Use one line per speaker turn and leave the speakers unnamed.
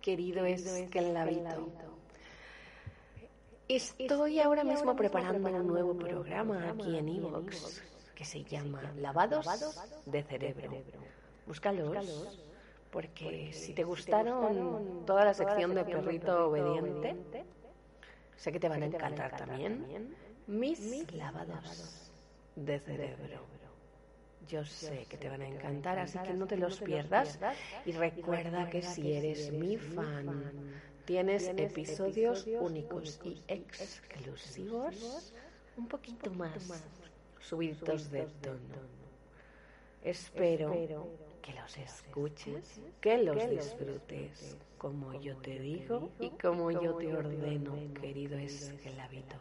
Querido esclavito. Estoy ahora mismo preparando un nuevo programa aquí en Evox que se llama Lavados de Cerebro. Búscalos, porque si te gustaron toda la sección de Perrito Obediente, sé que te van a encantar también mis lavados de cerebro. Yo sé que te van a encantar, así que no te los pierdas. Y recuerda que si eres mi fan, tienes episodios únicos y exclusivos, un poquito más subidos de tono. Espero que los escuches, que los disfrutes, como yo te digo y como yo te ordeno, querido esclavito.